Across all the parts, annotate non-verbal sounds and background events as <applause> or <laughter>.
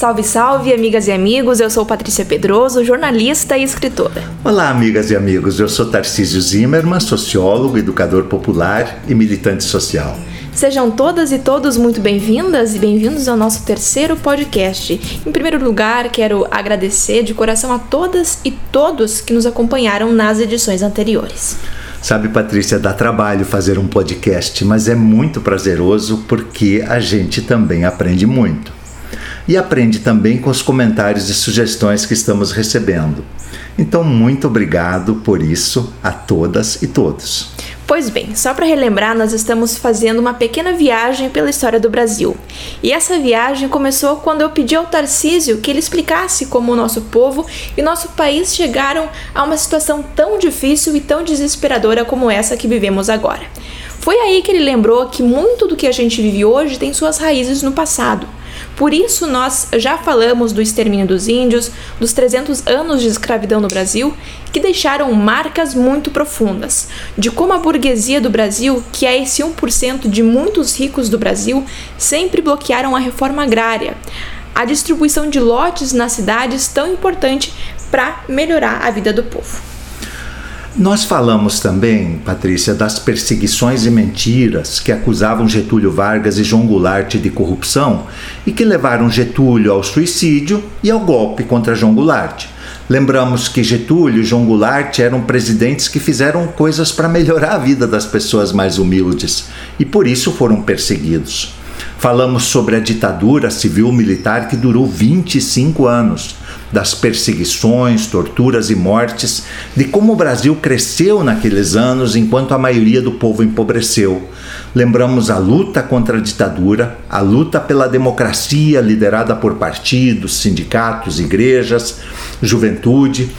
Salve, salve, amigas e amigos. Eu sou Patrícia Pedroso, jornalista e escritora. Olá, amigas e amigos. Eu sou Tarcísio Zimmermann, sociólogo, educador popular e militante social. Sejam todas e todos muito bem-vindas e bem-vindos ao nosso terceiro podcast. Em primeiro lugar, quero agradecer de coração a todas e todos que nos acompanharam nas edições anteriores. Sabe, Patrícia, dá trabalho fazer um podcast, mas é muito prazeroso porque a gente também aprende muito e aprende também com os comentários e sugestões que estamos recebendo. Então, muito obrigado por isso a todas e todos. Pois bem, só para relembrar, nós estamos fazendo uma pequena viagem pela história do Brasil. E essa viagem começou quando eu pedi ao Tarcísio que ele explicasse como o nosso povo e nosso país chegaram a uma situação tão difícil e tão desesperadora como essa que vivemos agora. Foi aí que ele lembrou que muito do que a gente vive hoje tem suas raízes no passado. Por isso, nós já falamos do extermínio dos índios, dos 300 anos de escravidão no Brasil, que deixaram marcas muito profundas, de como a burguesia do Brasil, que é esse 1% de muitos ricos do Brasil, sempre bloquearam a reforma agrária, a distribuição de lotes nas cidades tão importante para melhorar a vida do povo. Nós falamos também, Patrícia, das perseguições e mentiras que acusavam Getúlio Vargas e João Goulart de corrupção e que levaram Getúlio ao suicídio e ao golpe contra João Goulart. Lembramos que Getúlio e João Goulart eram presidentes que fizeram coisas para melhorar a vida das pessoas mais humildes e por isso foram perseguidos. Falamos sobre a ditadura civil-militar que durou 25 anos das perseguições, torturas e mortes, de como o Brasil cresceu naqueles anos enquanto a maioria do povo empobreceu. Lembramos a luta contra a ditadura, a luta pela democracia liderada por partidos, sindicatos, igrejas, juventude,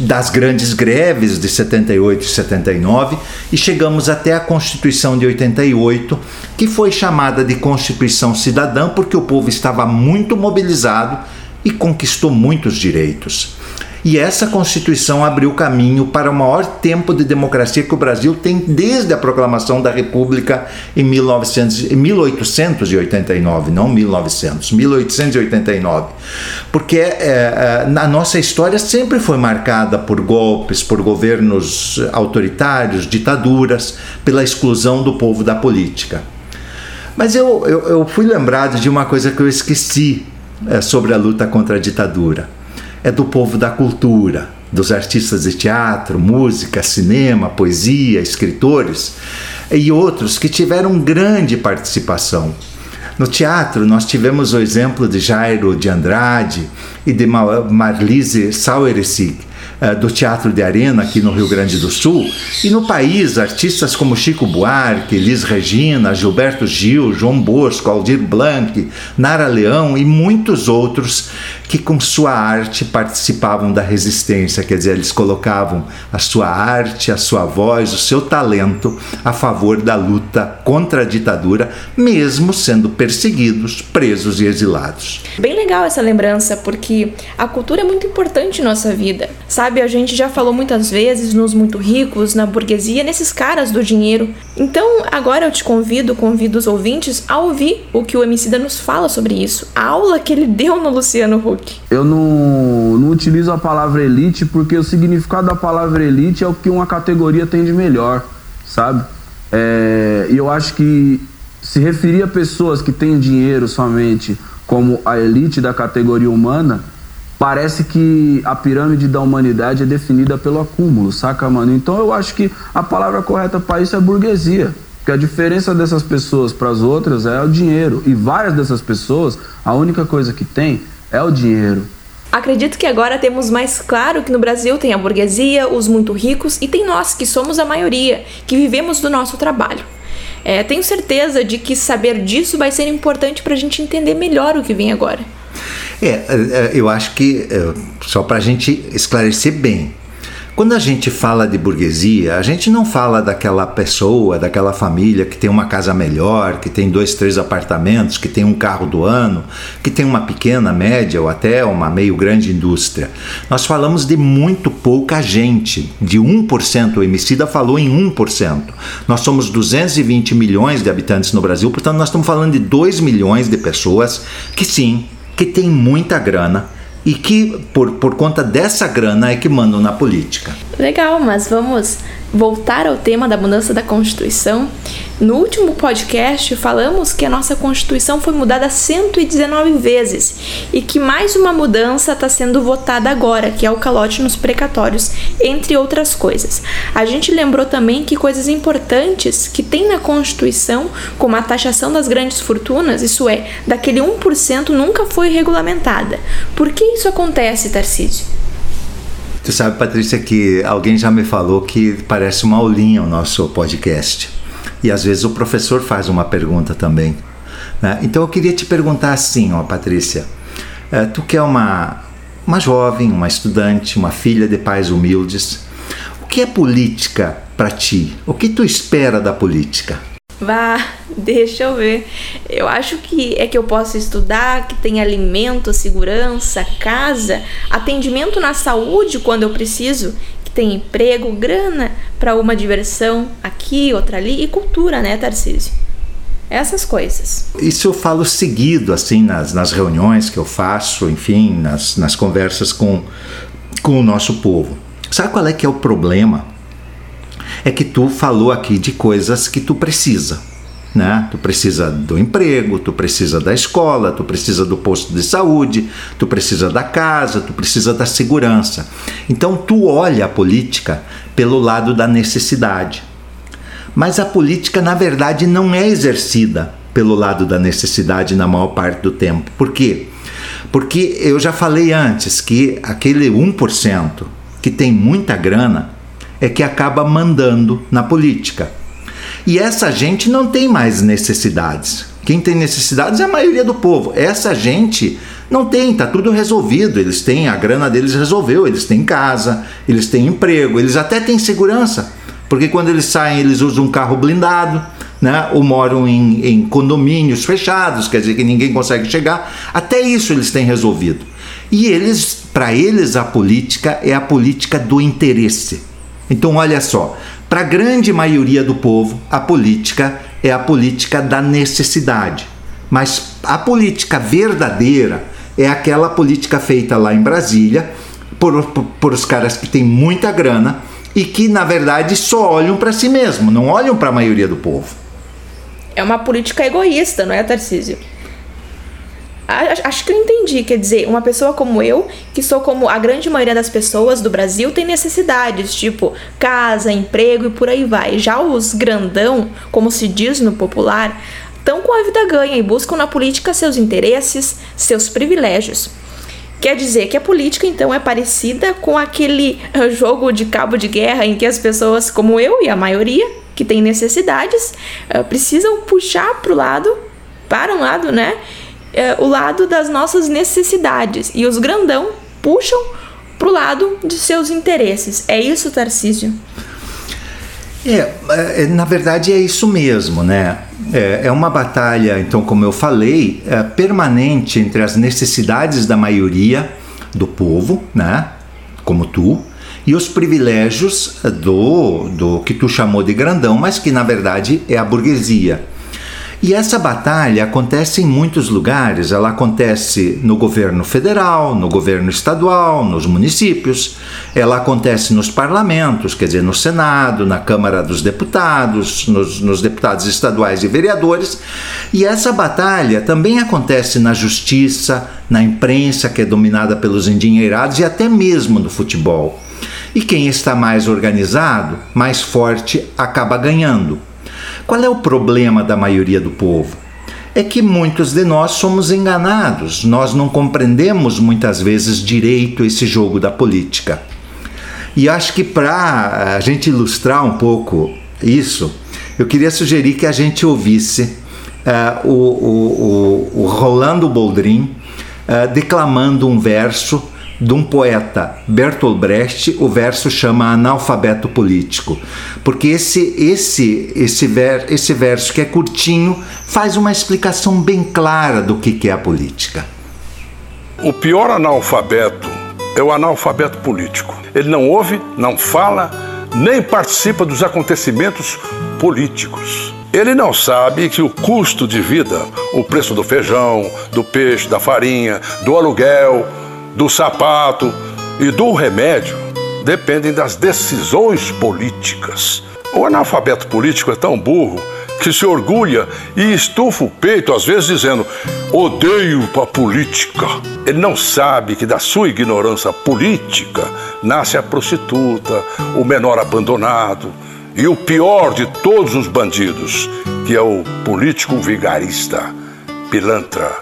das grandes greves de 78 e 79 e chegamos até a Constituição de 88, que foi chamada de Constituição Cidadã porque o povo estava muito mobilizado e conquistou muitos direitos. E essa Constituição abriu caminho para o maior tempo de democracia que o Brasil tem desde a proclamação da República em 1900, 1889, não 1900, 1889. Porque é, é, a nossa história sempre foi marcada por golpes, por governos autoritários, ditaduras, pela exclusão do povo da política. Mas eu, eu, eu fui lembrado de uma coisa que eu esqueci é, sobre a luta contra a ditadura. É do povo da cultura, dos artistas de teatro, música, cinema, poesia, escritores e outros que tiveram grande participação. No teatro, nós tivemos o exemplo de Jairo de Andrade e de Marlise Sauersig, do Teatro de Arena aqui no Rio Grande do Sul. E no país, artistas como Chico Buarque, Elis Regina, Gilberto Gil, João Bosco, Aldir Blanc, Nara Leão e muitos outros que com sua arte participavam da resistência, quer dizer, eles colocavam a sua arte, a sua voz, o seu talento a favor da luta contra a ditadura, mesmo sendo perseguidos, presos e exilados. Bem legal essa lembrança, porque a cultura é muito importante em nossa vida. Sabe, a gente já falou muitas vezes nos muito ricos, na burguesia, nesses caras do dinheiro. Então, agora eu te convido, convido os ouvintes a ouvir o que o Emicida nos fala sobre isso. A aula que ele deu no Luciano Huck eu não, não utilizo a palavra elite porque o significado da palavra elite é o que uma categoria tem de melhor, sabe? É, e eu acho que se referir a pessoas que têm dinheiro somente como a elite da categoria humana, parece que a pirâmide da humanidade é definida pelo acúmulo, saca, mano? Então eu acho que a palavra correta para isso é burguesia. Porque a diferença dessas pessoas para as outras é o dinheiro. E várias dessas pessoas, a única coisa que tem é o dinheiro. Acredito que agora temos mais claro que no Brasil tem a burguesia, os muito ricos e tem nós, que somos a maioria, que vivemos do nosso trabalho. É, tenho certeza de que saber disso vai ser importante para a gente entender melhor o que vem agora. É, é, é eu acho que, é, só para a gente esclarecer bem, quando a gente fala de burguesia, a gente não fala daquela pessoa, daquela família que tem uma casa melhor, que tem dois, três apartamentos, que tem um carro do ano, que tem uma pequena, média ou até uma meio grande indústria. Nós falamos de muito pouca gente, de 1%. O Emicida falou em 1%. Nós somos 220 milhões de habitantes no Brasil, portanto, nós estamos falando de 2 milhões de pessoas que sim que tem muita grana e que por, por conta dessa grana é que mandam na política. Legal, mas vamos voltar ao tema da mudança da Constituição. No último podcast, falamos que a nossa Constituição foi mudada 119 vezes e que mais uma mudança está sendo votada agora, que é o calote nos precatórios, entre outras coisas. A gente lembrou também que coisas importantes que tem na Constituição, como a taxação das grandes fortunas, isso é, daquele 1%, nunca foi regulamentada. Por que isso acontece, Tarcísio? Tu sabe, Patrícia, que alguém já me falou que parece uma aulinha o nosso podcast. E às vezes o professor faz uma pergunta também. Né? Então eu queria te perguntar assim, ó, Patrícia. É, tu que é uma, uma jovem, uma estudante, uma filha de pais humildes. O que é política para ti? O que tu espera da política? Vá, <laughs> deixa eu ver. Eu acho que é que eu possa estudar, que tem alimento, segurança, casa, atendimento na saúde quando eu preciso, tem emprego, grana para uma diversão aqui, outra ali e cultura, né, Tarcísio? Essas coisas. Isso eu falo seguido, assim, nas, nas reuniões que eu faço, enfim, nas, nas conversas com, com o nosso povo. Sabe qual é que é o problema? É que tu falou aqui de coisas que tu precisa né? Tu precisa do emprego, tu precisa da escola, tu precisa do posto de saúde, tu precisa da casa, tu precisa da segurança. Então tu olha a política pelo lado da necessidade. Mas a política, na verdade, não é exercida pelo lado da necessidade na maior parte do tempo. Por quê? Porque eu já falei antes que aquele 1% que tem muita grana é que acaba mandando na política. E essa gente não tem mais necessidades. Quem tem necessidades é a maioria do povo. Essa gente não tem, tá tudo resolvido. Eles têm, a grana deles resolveu, eles têm casa, eles têm emprego, eles até têm segurança. Porque quando eles saem, eles usam um carro blindado, né? ou moram em, em condomínios fechados, quer dizer que ninguém consegue chegar. Até isso eles têm resolvido. E eles, para eles, a política é a política do interesse. Então, olha só, para a grande maioria do povo, a política é a política da necessidade. Mas a política verdadeira é aquela política feita lá em Brasília por, por, por os caras que têm muita grana e que, na verdade, só olham para si mesmo, não olham para a maioria do povo. É uma política egoísta, não é, Tarcísio? Acho que eu entendi. Quer dizer, uma pessoa como eu, que sou como a grande maioria das pessoas do Brasil, tem necessidades, tipo casa, emprego e por aí vai. Já os grandão, como se diz no popular, estão com a vida ganha e buscam na política seus interesses, seus privilégios. Quer dizer que a política então é parecida com aquele <laughs> jogo de cabo de guerra em que as pessoas, como eu e a maioria, que tem necessidades, eh, precisam puxar para o lado, para um lado, né? É, o lado das nossas necessidades e os grandão puxam para o lado de seus interesses. É isso, Tarcísio? É, é, na verdade é isso mesmo, né? É, é uma batalha, então, como eu falei, é, permanente entre as necessidades da maioria do povo, né? Como tu, e os privilégios do, do que tu chamou de grandão, mas que na verdade é a burguesia. E essa batalha acontece em muitos lugares. Ela acontece no governo federal, no governo estadual, nos municípios. Ela acontece nos parlamentos, quer dizer, no Senado, na Câmara dos Deputados, nos, nos deputados estaduais e vereadores. E essa batalha também acontece na justiça, na imprensa, que é dominada pelos endinheirados, e até mesmo no futebol. E quem está mais organizado, mais forte, acaba ganhando. Qual é o problema da maioria do povo? É que muitos de nós somos enganados, nós não compreendemos muitas vezes direito esse jogo da política. E acho que para a gente ilustrar um pouco isso, eu queria sugerir que a gente ouvisse uh, o, o, o, o Rolando Boldrin uh, declamando um verso de um poeta Bertolt Brecht, o verso chama Analfabeto Político, porque esse esse esse, ver, esse verso que é curtinho faz uma explicação bem clara do que, que é a política. O pior analfabeto é o analfabeto político. Ele não ouve, não fala, nem participa dos acontecimentos políticos. Ele não sabe que o custo de vida, o preço do feijão, do peixe, da farinha, do aluguel, do sapato e do remédio dependem das decisões políticas. O analfabeto político é tão burro que se orgulha e estufa o peito, às vezes dizendo: odeio a política. Ele não sabe que da sua ignorância política nasce a prostituta, o menor abandonado e o pior de todos os bandidos, que é o político vigarista, pilantra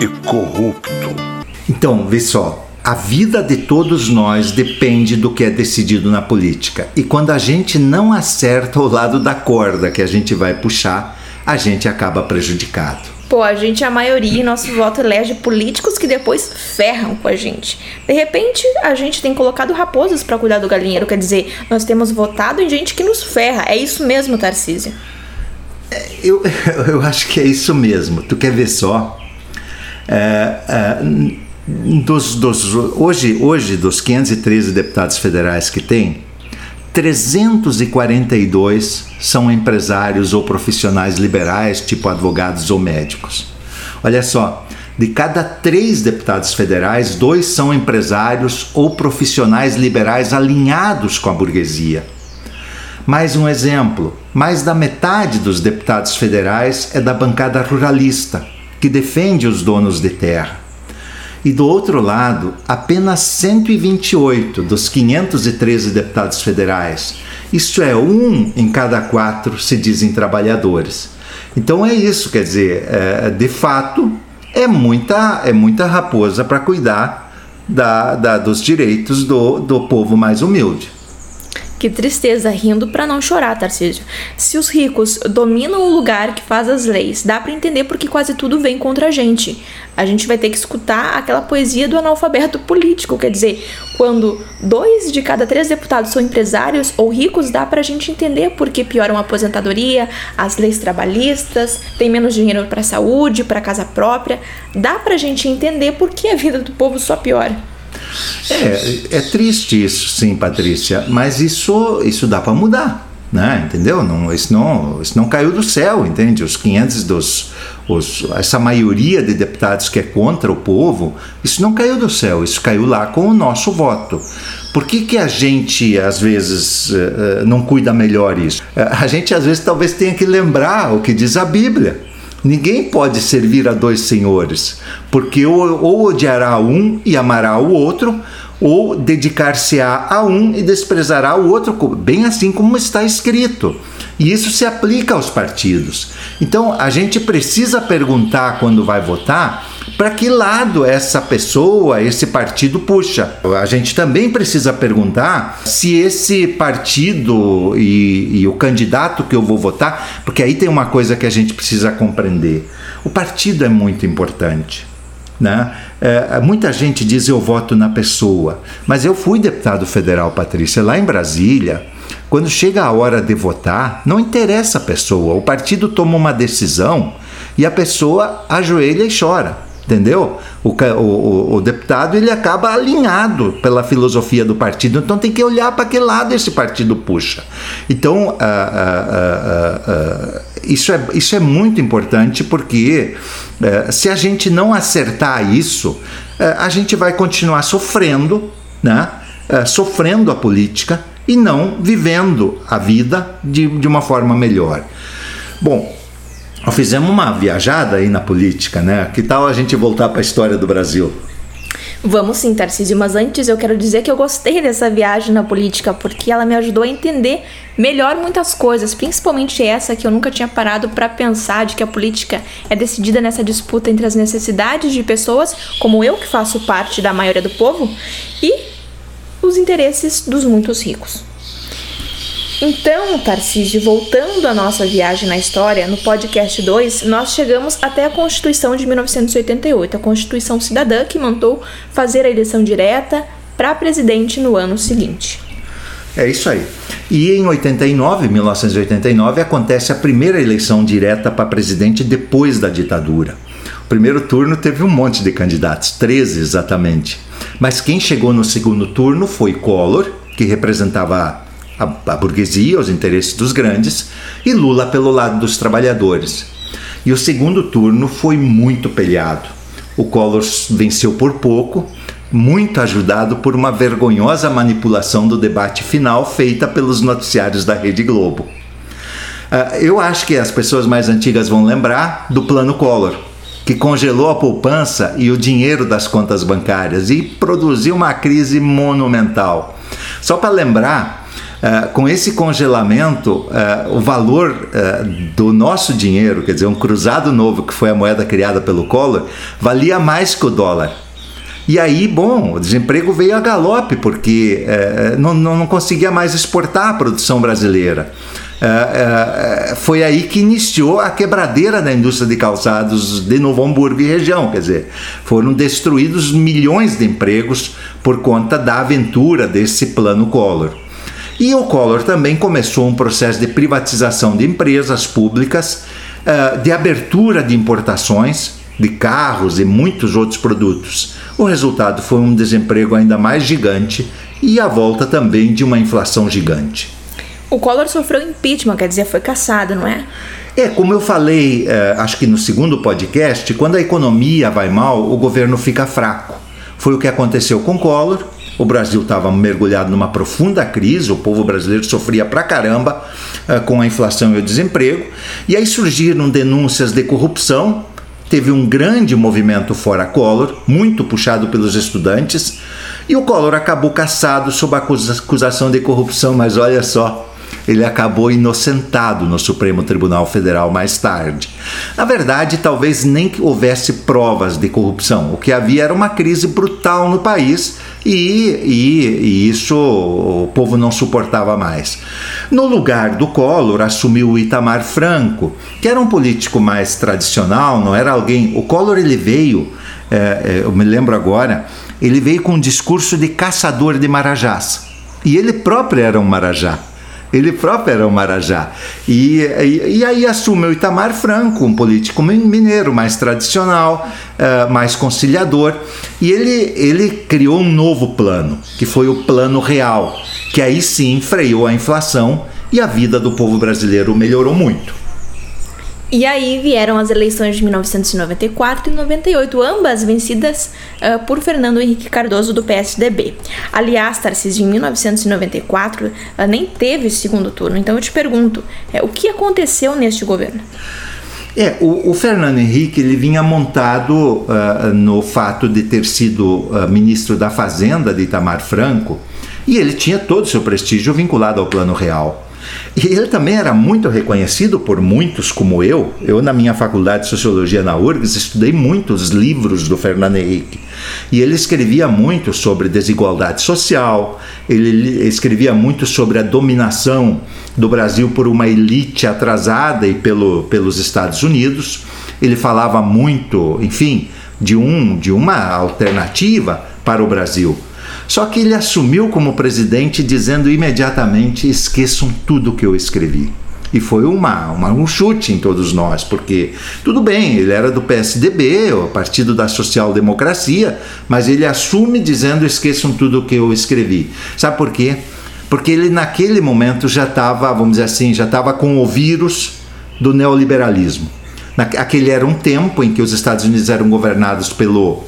e corrupto. Então, vê só, a vida de todos nós depende do que é decidido na política. E quando a gente não acerta o lado da corda que a gente vai puxar, a gente acaba prejudicado. Pô, a gente, a maioria, nosso voto elege políticos que depois ferram com a gente. De repente, a gente tem colocado raposas para cuidar do galinheiro. Quer dizer, nós temos votado em gente que nos ferra. É isso mesmo, Tarcísio? É, eu, <laughs> eu acho que é isso mesmo. Tu quer ver só? É, é, dos, dos, hoje, hoje, dos 513 deputados federais que tem, 342 são empresários ou profissionais liberais, tipo advogados ou médicos. Olha só, de cada três deputados federais, dois são empresários ou profissionais liberais alinhados com a burguesia. Mais um exemplo: mais da metade dos deputados federais é da bancada ruralista, que defende os donos de terra. E do outro lado, apenas 128 dos 513 deputados federais, isto é, um em cada quatro, se dizem trabalhadores. Então é isso, quer dizer, é, de fato, é muita, é muita raposa para cuidar da, da, dos direitos do, do povo mais humilde. Que tristeza, rindo para não chorar, Tarcísio. Se os ricos dominam o lugar que faz as leis, dá para entender porque quase tudo vem contra a gente. A gente vai ter que escutar aquela poesia do analfabeto político, quer dizer, quando dois de cada três deputados são empresários ou ricos, dá para a gente entender por que pioram a aposentadoria, as leis trabalhistas, tem menos dinheiro para saúde, para casa própria. Dá para a gente entender por que a vida do povo só piora. É, é triste isso, sim, Patrícia, mas isso, isso dá para mudar. Né? Entendeu? Não, isso, não, isso não caiu do céu, entende? Os 500 dos. Os, essa maioria de deputados que é contra o povo, isso não caiu do céu, isso caiu lá com o nosso voto. Por que, que a gente, às vezes, uh, não cuida melhor isso? Uh, a gente, às vezes, talvez tenha que lembrar o que diz a Bíblia. Ninguém pode servir a dois senhores, porque ou, ou odiará um e amará o outro, ou dedicar-se-á a um e desprezará o outro, bem assim como está escrito. E isso se aplica aos partidos. Então a gente precisa perguntar quando vai votar para que lado essa pessoa, esse partido puxa. A gente também precisa perguntar se esse partido e, e, o candidato que eu vou votar, porque aí tem uma coisa que a gente precisa compreender: o partido é muito importante. Né? É, muita gente diz eu voto na pessoa, mas eu fui deputado federal, Patrícia, lá em Brasília. Quando chega a hora de votar, não interessa a pessoa, o partido toma uma decisão e a pessoa ajoelha e chora entendeu? O, o, o, deputado ele acaba alinhado pela filosofia do partido, então tem que olhar para que lado esse partido puxa. Então ah, ah, ah, isso, é, isso é muito importante porque eh, se a gente não acertar isso, eh, a gente vai continuar sofrendo, né? Eh, sofrendo a política e não vivendo a vida de, de uma forma melhor. Bom, fizemos uma viajada aí na política, né? Que tal a gente voltar para a história do Brasil? Vamos sim, Tarcísio, mas antes eu quero dizer que eu gostei dessa viagem na política porque ela me ajudou a entender melhor muitas coisas, principalmente essa que eu nunca tinha parado para pensar de que a política é decidida nessa disputa entre as necessidades de pessoas, como eu que faço parte da maioria do povo, e os interesses dos muitos ricos. Então, Tarcísio, voltando à nossa viagem na história, no podcast 2, nós chegamos até a Constituição de 1988, a Constituição Cidadã que mandou fazer a eleição direta para presidente no ano seguinte. É isso aí. E em 89, 1989, acontece a primeira eleição direta para presidente depois da ditadura. O primeiro turno teve um monte de candidatos, 13 exatamente. Mas quem chegou no segundo turno foi Collor, que representava a, a burguesia, os interesses dos grandes, e Lula pelo lado dos trabalhadores. E o segundo turno foi muito peleado. O Collor venceu por pouco, muito ajudado por uma vergonhosa manipulação do debate final feita pelos noticiários da Rede Globo. Uh, eu acho que as pessoas mais antigas vão lembrar do Plano Collor, que congelou a poupança e o dinheiro das contas bancárias e produziu uma crise monumental. Só para lembrar, uh, com esse congelamento, uh, o valor uh, do nosso dinheiro, quer dizer, um cruzado novo que foi a moeda criada pelo Collor, valia mais que o dólar. E aí, bom, o desemprego veio a galope, porque não, não conseguia mais exportar a produção brasileira. Uh, uh, foi aí que iniciou a quebradeira da indústria de calçados de Novo Hamburgo e região. Quer dizer, foram destruídos milhões de empregos por conta da aventura desse plano Collor. E o Collor também começou um processo de privatização de empresas públicas, uh, de abertura de importações de carros e muitos outros produtos. O resultado foi um desemprego ainda mais gigante e a volta também de uma inflação gigante. O Collor sofreu impeachment, quer dizer, foi caçado, não é? É, como eu falei, eh, acho que no segundo podcast, quando a economia vai mal, o governo fica fraco. Foi o que aconteceu com Collor. O Brasil estava mergulhado numa profunda crise, o povo brasileiro sofria pra caramba eh, com a inflação e o desemprego. E aí surgiram denúncias de corrupção. Teve um grande movimento fora Collor, muito puxado pelos estudantes. E o Collor acabou caçado sob a acusação de corrupção, mas olha só, ele acabou inocentado no Supremo Tribunal Federal mais tarde. Na verdade, talvez nem houvesse provas de corrupção. O que havia era uma crise brutal no país e, e, e isso o povo não suportava mais. No lugar do Collor assumiu o Itamar Franco, que era um político mais tradicional, não era alguém. O Collor ele veio, é, é, eu me lembro agora, ele veio com um discurso de caçador de marajás. E ele próprio era um marajá. Ele próprio era um marajá. E, e, e, aí assume o Itamar Franco, um político mineiro mais tradicional, uh, mais conciliador. E ele, ele criou um novo plano, que foi o Plano Real, que aí sim freou a inflação e a vida do povo brasileiro melhorou muito. E aí vieram as eleições de 1994 e 98, ambas vencidas uh, por Fernando Henrique Cardoso do PSDB. Aliás, Tarcísio, em 1994 uh, nem teve segundo turno. Então eu te pergunto, uh, o que aconteceu neste governo? É, o, o, Fernando Henrique ele vinha montado uh, no fato de ter sido uh, ministro da Fazenda de Itamar Franco e ele tinha todo o seu prestígio vinculado ao Plano Real. E ele também era muito reconhecido por muitos como eu. Eu, na minha faculdade de Sociologia na URGS, estudei muitos livros do Fernando Henrique. E ele escrevia muito sobre desigualdade social, ele escrevia muito sobre a dominação do Brasil por uma elite atrasada e pelo, pelos Estados Unidos. Ele falava muito, enfim, de, um, de uma alternativa para o Brasil. Só que ele assumiu como presidente dizendo imediatamente: esqueçam tudo que eu escrevi. E foi uma, uma, um chute em todos nós, porque tudo bem, ele era do PSDB, o Partido da Social Democracia, mas ele assume dizendo: esqueçam tudo o que eu escrevi. Sabe por quê? Porque ele naquele momento já estava, vamos dizer assim, já estava com o vírus do neoliberalismo. Aquele era um tempo em que os Estados Unidos eram governados pelo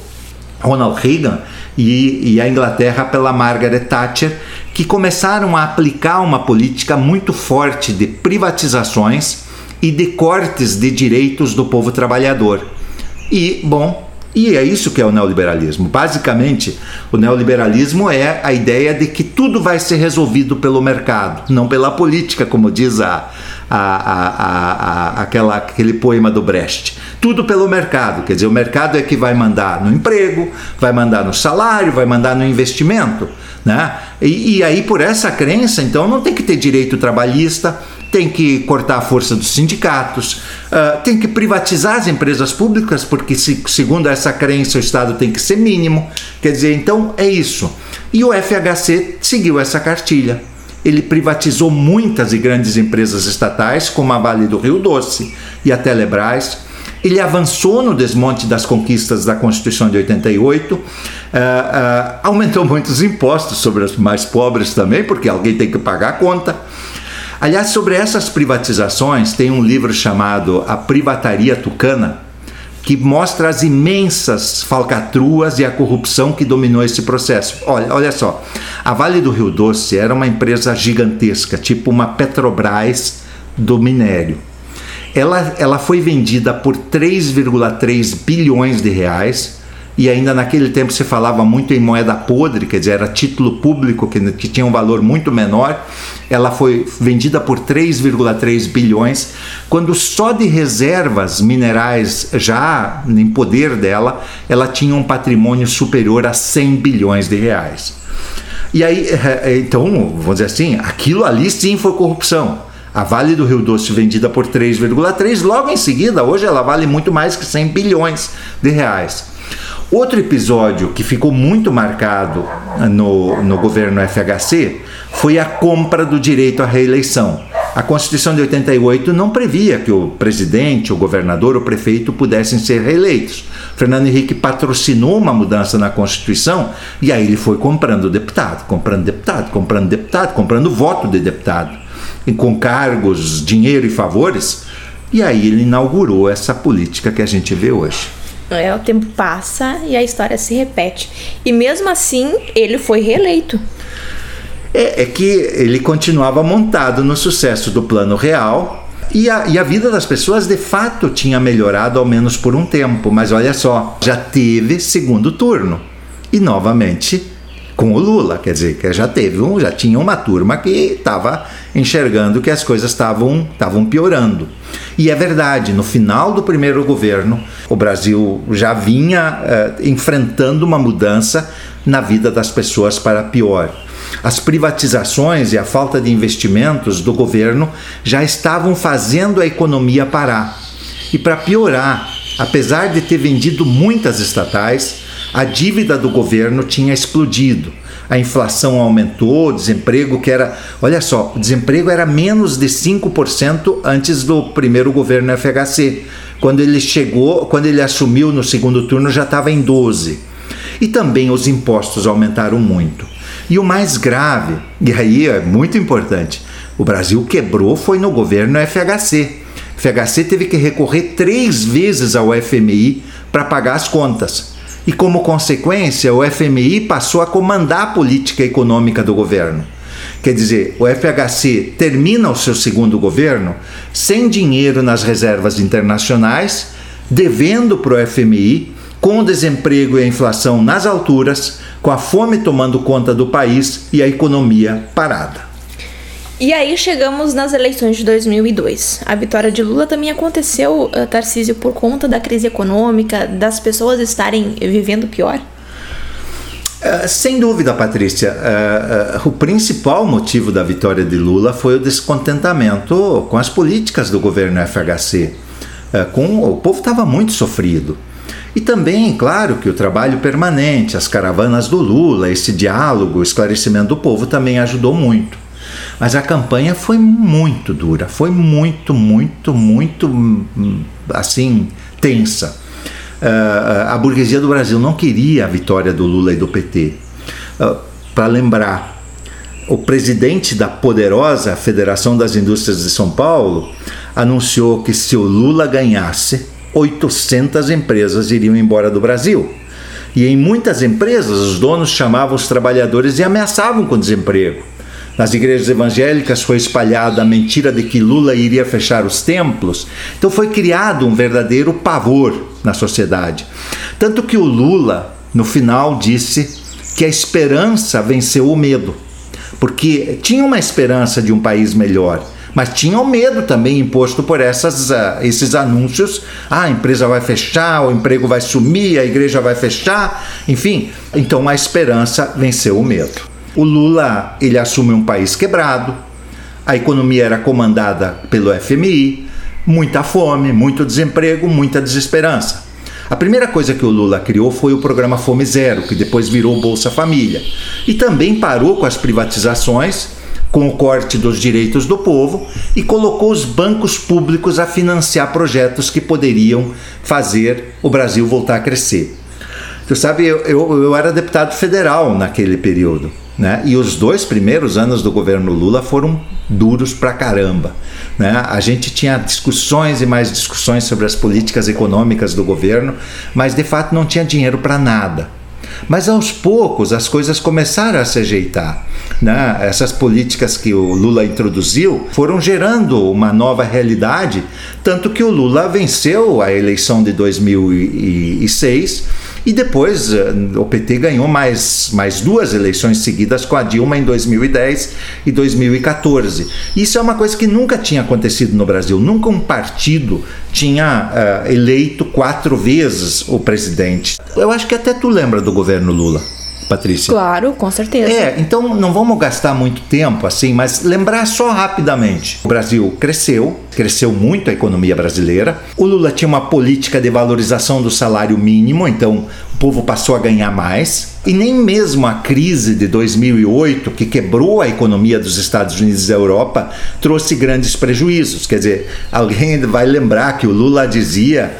Ronald Reagan e, e a Inglaterra pela Margaret Thatcher, que começaram a aplicar uma política muito forte de privatizações e de cortes de direitos do povo trabalhador. E, bom, e é isso que é o neoliberalismo. Basicamente, o neoliberalismo é a ideia de que tudo vai ser resolvido pelo mercado, não pela política, como diz a, a, a, aquela, aquele poema do Brecht. Tudo pelo mercado, quer dizer, o mercado é que vai mandar no emprego, vai mandar no salário, vai mandar no investimento. Né? E, e aí, por essa crença, então, não tem que ter direito trabalhista, tem que cortar a força dos sindicatos, uh, tem que privatizar as empresas públicas, porque, se, segundo essa crença, o Estado tem que ser mínimo. Quer dizer, então é isso. E o FHC seguiu essa cartilha ele privatizou muitas e grandes empresas estatais, como a Vale do Rio Doce e a Telebrás. Ele avançou no desmonte das conquistas da Constituição de 88, uh, uh, aumentou <laughs> muitos impostos sobre os mais pobres também, porque alguém tem que pagar a conta. Aliás, sobre essas privatizações, tem um livro chamado A Privataria Tucana, que mostra as imensas falcatruas e a corrupção que dominou esse processo. Olha, olha só, a Vale do Rio Doce era uma empresa gigantesca, tipo uma Petrobras do minério. Ela, ela foi vendida por 3,3 bilhões de reais e ainda naquele tempo se falava muito em moeda podre, quer dizer, era título público que, que tinha um valor muito menor. Ela foi vendida por 3,3 bilhões, quando só de reservas minerais já em poder dela, ela tinha um patrimônio superior a 100 bilhões de reais. E aí, eh, eh, então, vamos dizer assim, aquilo ali sim foi corrupção. A Vale do Rio Doce vendida por 3,3, logo em seguida, hoje ela vale muito mais que 100 bilhões de reais. Outro episódio que ficou muito marcado no, no governo FHC foi a compra do direito à reeleição. A Constituição de 88 não previa que o presidente, o governador, o prefeito pudessem ser reeleitos. Fernando Henrique patrocinou uma mudança na Constituição e aí ele foi comprando deputado, comprando deputado, comprando deputado, comprando voto de deputado, e com cargos, dinheiro e favores. E aí ele inaugurou essa política que a gente vê hoje. É, o tempo passa e a história se repete. E mesmo assim, ele foi reeleito. É, é que ele continuava montado no sucesso do plano real e a, e a, vida das pessoas de fato tinha melhorado, ao menos por um tempo. Mas olha só, já teve segundo turno. E novamente com o Lula, quer dizer, que já teve um, já tinha uma turma que estava enxergando que as coisas estavam estavam piorando. E é verdade, no final do primeiro governo, o Brasil já vinha uh, enfrentando uma mudança na vida das pessoas para pior. As privatizações e a falta de investimentos do governo já estavam fazendo a economia parar. E para piorar, apesar de ter vendido muitas estatais, a dívida do governo tinha explodido. A inflação aumentou, o desemprego que era, olha só, o desemprego era menos de 5% antes do primeiro governo FHC. Quando ele chegou, quando ele assumiu no segundo turno já estava em 12. E também os impostos aumentaram muito. E o mais grave, e aí é muito importante, o Brasil quebrou foi no governo FHC. FHC teve que recorrer três vezes ao FMI para pagar as contas e, como consequência, o FMI passou a comandar a política econômica do governo. Quer dizer, o FHC termina o seu segundo governo sem dinheiro nas reservas internacionais, devendo para o FMI, com o desemprego e a inflação nas alturas, com a fome tomando conta do país e a economia parada. E aí chegamos nas eleições de 2002. A vitória de Lula também aconteceu, uh, Tarcísio, por conta da crise econômica, das pessoas estarem vivendo pior? Uh, sem dúvida, Patrícia. Uh, o principal motivo da vitória de Lula foi o descontentamento com as políticas do governo FHC. com, o povo estava muito sofrido. E também, claro, que o trabalho permanente, as caravanas do Lula, esse diálogo, o esclarecimento do povo também ajudou muito. Mas a campanha foi muito dura, foi muito, muito, muito assim tensa. Uh, a burguesia do Brasil não queria a vitória do Lula e do PT. Uh, ah, Para lembrar, o presidente da poderosa Federação das Indústrias de São Paulo anunciou que se o Lula ganhasse, 800 empresas iriam embora do Brasil. E em muitas empresas, os donos chamavam os trabalhadores e ameaçavam com desemprego. Nas igrejas evangélicas foi espalhada a mentira de que Lula iria fechar os templos. Então foi criado um verdadeiro pavor na sociedade. Tanto que o Lula, no final, disse que a esperança venceu o medo. Porque tinha uma esperança de um país melhor, mas tinha o medo também imposto por essas, uh, esses anúncios. Ah, a empresa vai fechar, o emprego vai sumir, a igreja vai fechar, enfim. Então a esperança venceu o medo. O Lula ele assume um país quebrado, a economia era comandada pelo FMI, muita fome, muito desemprego, muita desesperança. A primeira coisa que o Lula criou foi o programa Fome Zero, que depois virou Bolsa Família. E também parou com as privatizações, com o corte dos direitos do povo e colocou os bancos públicos a financiar projetos que poderiam fazer o Brasil voltar a crescer. Tu sabe, eu, eu, eu era deputado federal naquele período. Né? E os dois primeiros anos do governo Lula foram duros pra caramba. Né? A gente tinha discussões e mais discussões sobre as políticas econômicas do governo, mas de fato não tinha dinheiro para nada. Mas aos poucos as coisas começaram a se ajeitar. Né? Essas políticas que o Lula introduziu foram gerando uma nova realidade, tanto que o Lula venceu a eleição de 2006 e depois eh, o PT ganhou mais, mais duas eleições seguidas com a Dilma em 2010 e 2014. Isso é uma coisa que nunca tinha acontecido no Brasil. Nunca um partido tinha uh, eleito quatro vezes o presidente. Eu acho que até tu lembra do governo Lula. Patrícia? Claro, com certeza. É, então não vamos gastar muito tempo assim, mas lembrar só rapidamente. O Brasil cresceu, cresceu muito a economia brasileira. O Lula tinha uma política de valorização do salário mínimo, então o povo passou a ganhar mais. E nem mesmo a crise de 2008, que quebrou a economia dos Estados Unidos e da Europa, trouxe grandes prejuízos. Quer dizer, alguém vai lembrar que o Lula dizia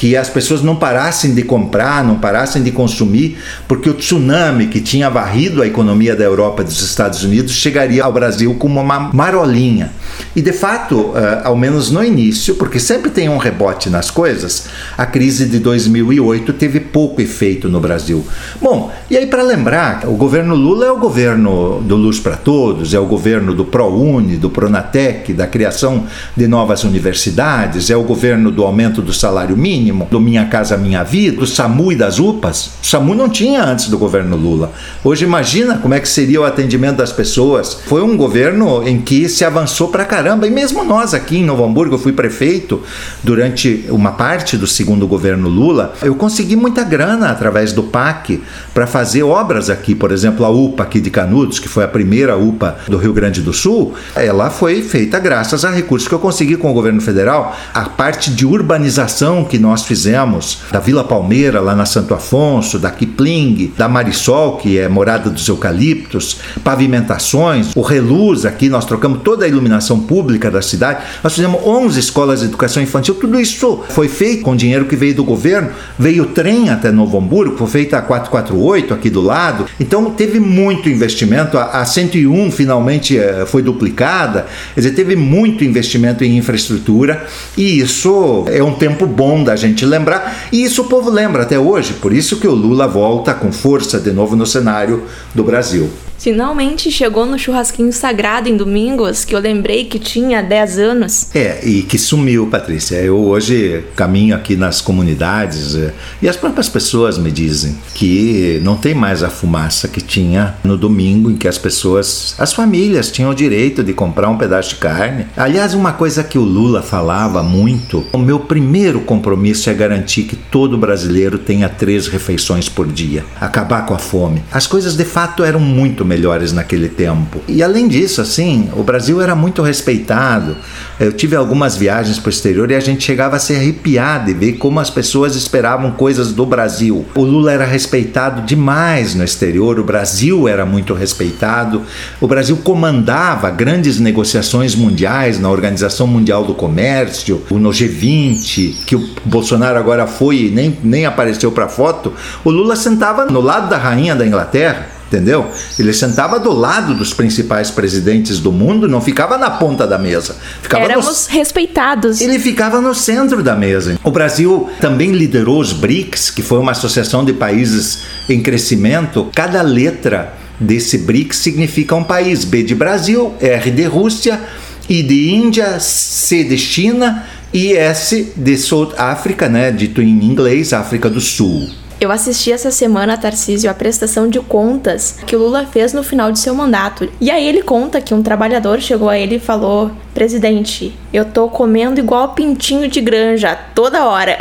que as pessoas não parassem de comprar, não parassem de consumir, porque o tsunami que tinha varrido a economia da Europa e dos Estados Unidos chegaria ao Brasil como uma marolinha. E de fato, eh, ao menos no início, porque sempre tem um rebote nas coisas, a crise de 2008 teve pouco efeito no Brasil. Bom, e aí para lembrar, o governo Lula é o governo do Luz para Todos, é o governo do ProUni, do Pronatec, da criação de novas universidades, é o governo do aumento do salário mínimo do Minha Casa Minha Vida, do SAMU e das UPAs. O SAMU não tinha antes do governo Lula. Hoje imagina como é que seria o atendimento das pessoas. Foi um governo em que se avançou pra caramba. E mesmo nós aqui em Novo Hamburgo, eu fui prefeito durante uma parte do segundo governo Lula, eu consegui muita grana através do PAC para fazer obras aqui. Por exemplo, a UPA aqui de Canudos, que foi a primeira UPA do Rio Grande do Sul, ela foi feita graças a recursos que eu consegui com o governo federal. A parte de urbanização que nós fizemos, da Vila Palmeira, lá na Santo Afonso, da Kipling, da Marisol, que é morada dos eucaliptos, pavimentações, o Reluz aqui, nós trocamos toda a iluminação pública da cidade, nós fizemos 11 escolas de educação infantil, tudo isso foi feito com dinheiro que veio do governo, veio trem até Novo Hamburgo, foi feita a 448 aqui do lado, então teve muito investimento, a, a 101 finalmente eh, foi duplicada, quer dizer, teve muito investimento em infraestrutura. E isso é um tempo bom da gente lembrar, e isso o povo lembra até hoje, por isso que o Lula volta com força de novo no cenário do Brasil. Finalmente chegou no churrasquinho sagrado em domingos, que eu lembrei que tinha 10 anos. É, e que sumiu, Patrícia. Eu hoje caminho aqui nas comunidades eh, e as próprias pessoas me dizem que não tem mais a fumaça que tinha no domingo, em que as pessoas, as famílias, tinham o direito de comprar um pedaço de carne. Aliás, uma coisa que o Lula falava muito: o meu primeiro compromisso é garantir que todo brasileiro tenha três refeições por dia, acabar com a fome. As coisas de fato eram muito melhores naquele tempo. E além disso, assim, o Brasil era muito respeitado. Eu tive algumas viagens para o exterior e a gente chegava a se arrepiar de ver como as pessoas esperavam coisas do Brasil. O Lula era respeitado demais no exterior, o Brasil era muito respeitado. O Brasil comandava grandes negociações mundiais na Organização Mundial do Comércio, no G20, que o Bolsonaro agora foi e nem, nem apareceu para foto. O Lula sentava no lado da rainha da Inglaterra entendeu? Ele sentava do lado dos principais presidentes do mundo, não ficava na ponta da mesa. Ficava Éramos no... respeitados. Ele ficava no centro da mesa. O Brasil também liderou os BRICS, que foi uma associação de países em crescimento. Cada letra desse BRICS significa um país. B de Brasil, R de Rússia, I de Índia, C de China e S de South África, né, dito em inglês, África do Sul. Eu assisti essa semana, Tarcísio, a prestação de contas que o Lula fez no final de seu mandato. E aí ele conta que um trabalhador chegou a ele e falou Presidente, eu tô comendo igual pintinho de granja toda hora.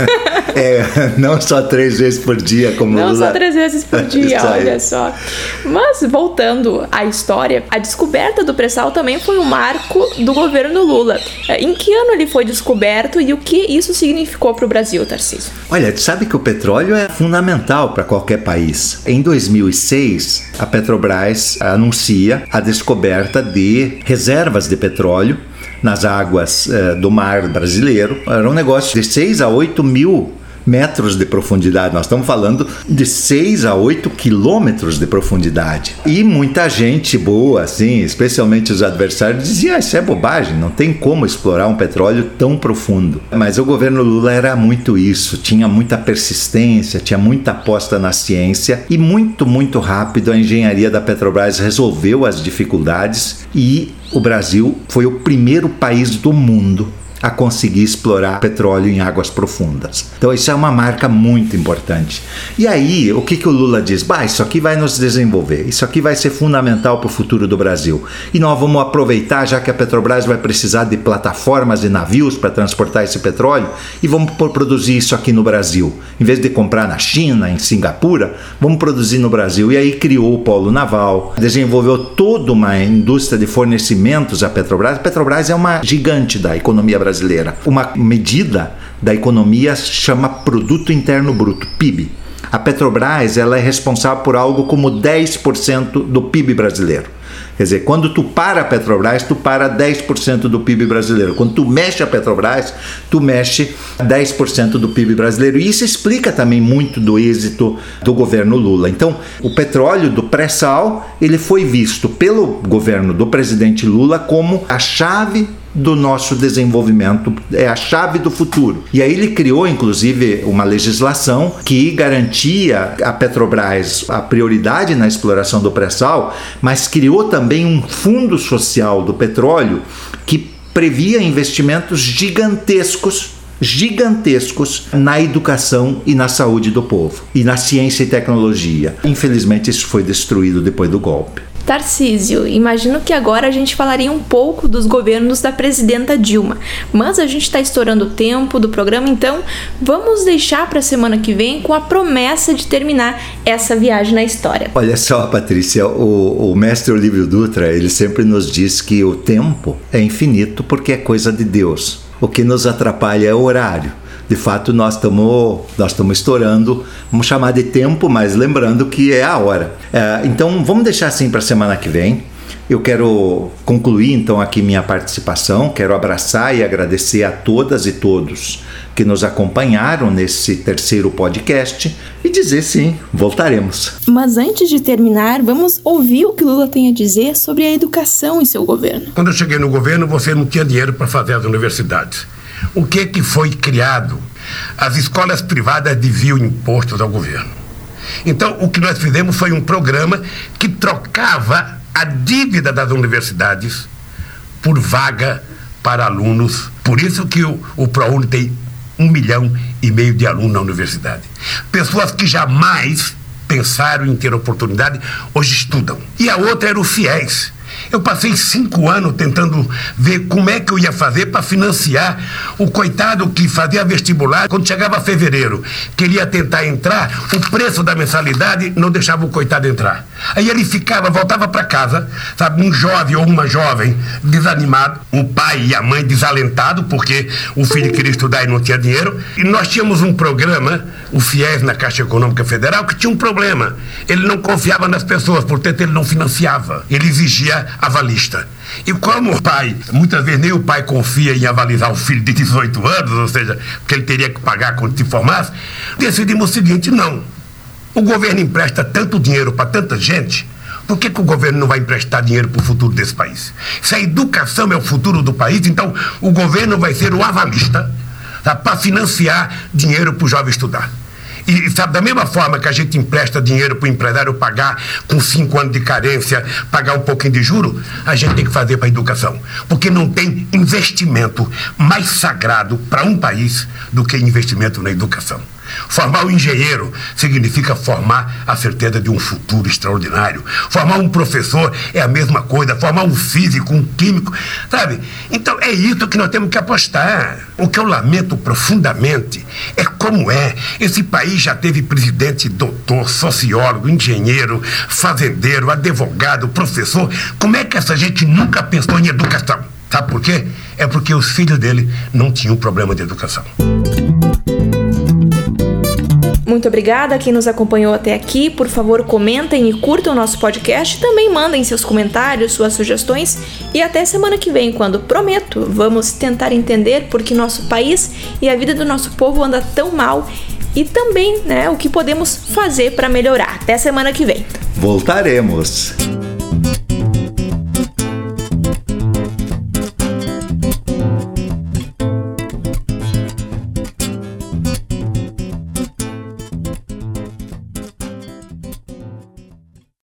<laughs> é, não só três vezes por dia, como Não Lula. só três vezes por <laughs> dia, olha só. Mas voltando à história, a descoberta do pré-sal também foi um marco do governo Lula. Em que ano ele foi descoberto e o que isso significou para o Brasil, Tarcísio? Olha, sabe que o petróleo é fundamental para qualquer país. Em 2006, a Petrobras anuncia a descoberta de reservas de petróleo nas águas eh, do mar brasileiro. Era um negócio de 6 a 8 mil metros de profundidade. Nós estamos falando de 6 a 8 quilômetros de profundidade. E muita gente boa, assim, especialmente os adversários, dizia: ah, Isso é bobagem, não tem como explorar um petróleo tão profundo. Mas o governo Lula era muito isso, tinha muita persistência, tinha muita aposta na ciência e muito, muito rápido a engenharia da Petrobras resolveu as dificuldades e o Brasil foi o primeiro país do mundo a conseguir explorar petróleo em águas profundas. Então isso é uma marca muito importante. E aí, o que, que o Lula diz? Bah, isso aqui vai nos desenvolver, isso aqui vai ser fundamental para o futuro do Brasil. E nós vamos aproveitar, já que a Petrobras vai precisar de plataformas e navios para transportar esse petróleo, e vamos produzir isso aqui no Brasil. Em vez de comprar na China, em Singapura, vamos produzir no Brasil. E aí criou o polo naval, desenvolveu toda uma indústria de fornecimentos à Petrobras. A Petrobras é uma gigante da economia brasileira brasileira. Uma medida da economia chama Produto Interno Bruto, PIB. A Petrobras ela é responsável por algo como 10% do PIB brasileiro. Quer dizer, quando tu para a Petrobras, tu para 10% do PIB brasileiro. Quando tu mexe a Petrobras, tu mexe 10% do PIB brasileiro. E isso explica também muito do êxito do governo Lula. Então, o petróleo do pré-sal, ele foi visto pelo governo do presidente Lula como a chave do nosso desenvolvimento, é a chave do futuro. E aí ele criou, inclusive, uma legislação que garantia a Petrobras a prioridade na exploração do pré-sal, mas criou também um fundo social do petróleo que previa investimentos gigantescos gigantescos na educação e na saúde do povo e na ciência e tecnologia. Infelizmente, isso foi destruído depois do golpe. Tarcísio, imagino que agora a gente falaria um pouco dos governos da presidenta Dilma, mas a gente está estourando o tempo do programa, então vamos deixar para a semana que vem com a promessa de terminar essa viagem na história. Olha só, Patrícia, o, o mestre Olívio Dutra, ele sempre nos diz que o tempo é infinito porque é coisa de Deus. O que nos atrapalha é o horário de fato nós estamos nós estamos estourando, vamos chamar de tempo, mas lembrando que é a hora. É, então vamos deixar assim para a semana que vem. Eu quero concluir então aqui minha participação, quero abraçar e agradecer a todas e todos que nos acompanharam nesse terceiro podcast e dizer sim, voltaremos. Mas antes de terminar, vamos ouvir o que Lula tem a dizer sobre a educação em seu governo. Quando eu cheguei no governo, você não tinha dinheiro para fazer as universidades. O que que foi criado? As escolas privadas deviam impostos ao governo. Então, o que nós fizemos foi um programa que trocava a dívida das universidades por vaga para alunos. Por isso que o, o ProUni tem um milhão e meio de alunos na universidade. Pessoas que jamais pensaram em ter oportunidade, hoje estudam. E a outra era o FIES eu passei cinco anos tentando ver como é que eu ia fazer para financiar o coitado que fazia vestibular. Quando chegava fevereiro, queria tentar entrar, o preço da mensalidade não deixava o coitado entrar. Aí ele ficava, voltava para casa, sabe, um jovem ou uma jovem desanimado, o pai e a mãe desalentado porque o filho queria estudar e não tinha dinheiro. E nós tínhamos um programa, o FIES na Caixa Econômica Federal, que tinha um problema. Ele não confiava nas pessoas, portanto ele não financiava. Ele exigia avalista. E como o pai, muitas vezes nem o pai confia em avalizar o filho de 18 anos, ou seja, porque ele teria que pagar quando se formasse, decidimos o seguinte: não. O governo empresta tanto dinheiro para tanta gente, por que, que, o governo não vai emprestar dinheiro para o futuro desse país? Se a educação é o futuro do país, então o governo vai ser o avalista tá, para financiar dinheiro para o jovem estudar. E sabe, da mesma forma que a gente empresta dinheiro para o empresário pagar com cinco anos de carência, pagar um pouquinho de juro, a gente tem que fazer para a educação. Porque não tem investimento mais sagrado para um país do que investimento na educação. Formar um engenheiro significa formar a certeza de um futuro extraordinário. Formar um professor é a mesma coisa. Formar um físico, um químico, sabe? Então é isso que nós temos que apostar. O que eu lamento profundamente é como é. Esse país já teve presidente, doutor, sociólogo, engenheiro, fazendeiro, advogado, professor. Como é que essa gente nunca pensou em educação? Sabe por quê? É porque os filhos dele não tinham problema de educação. Muito obrigada a quem nos acompanhou até aqui. Por favor, comentem e curtam o nosso podcast. Também mandem seus comentários, suas sugestões. E até semana que vem, quando prometo, vamos tentar entender por que nosso país e a vida do nosso povo anda tão mal e também né, o que podemos fazer para melhorar. Até semana que vem. Voltaremos.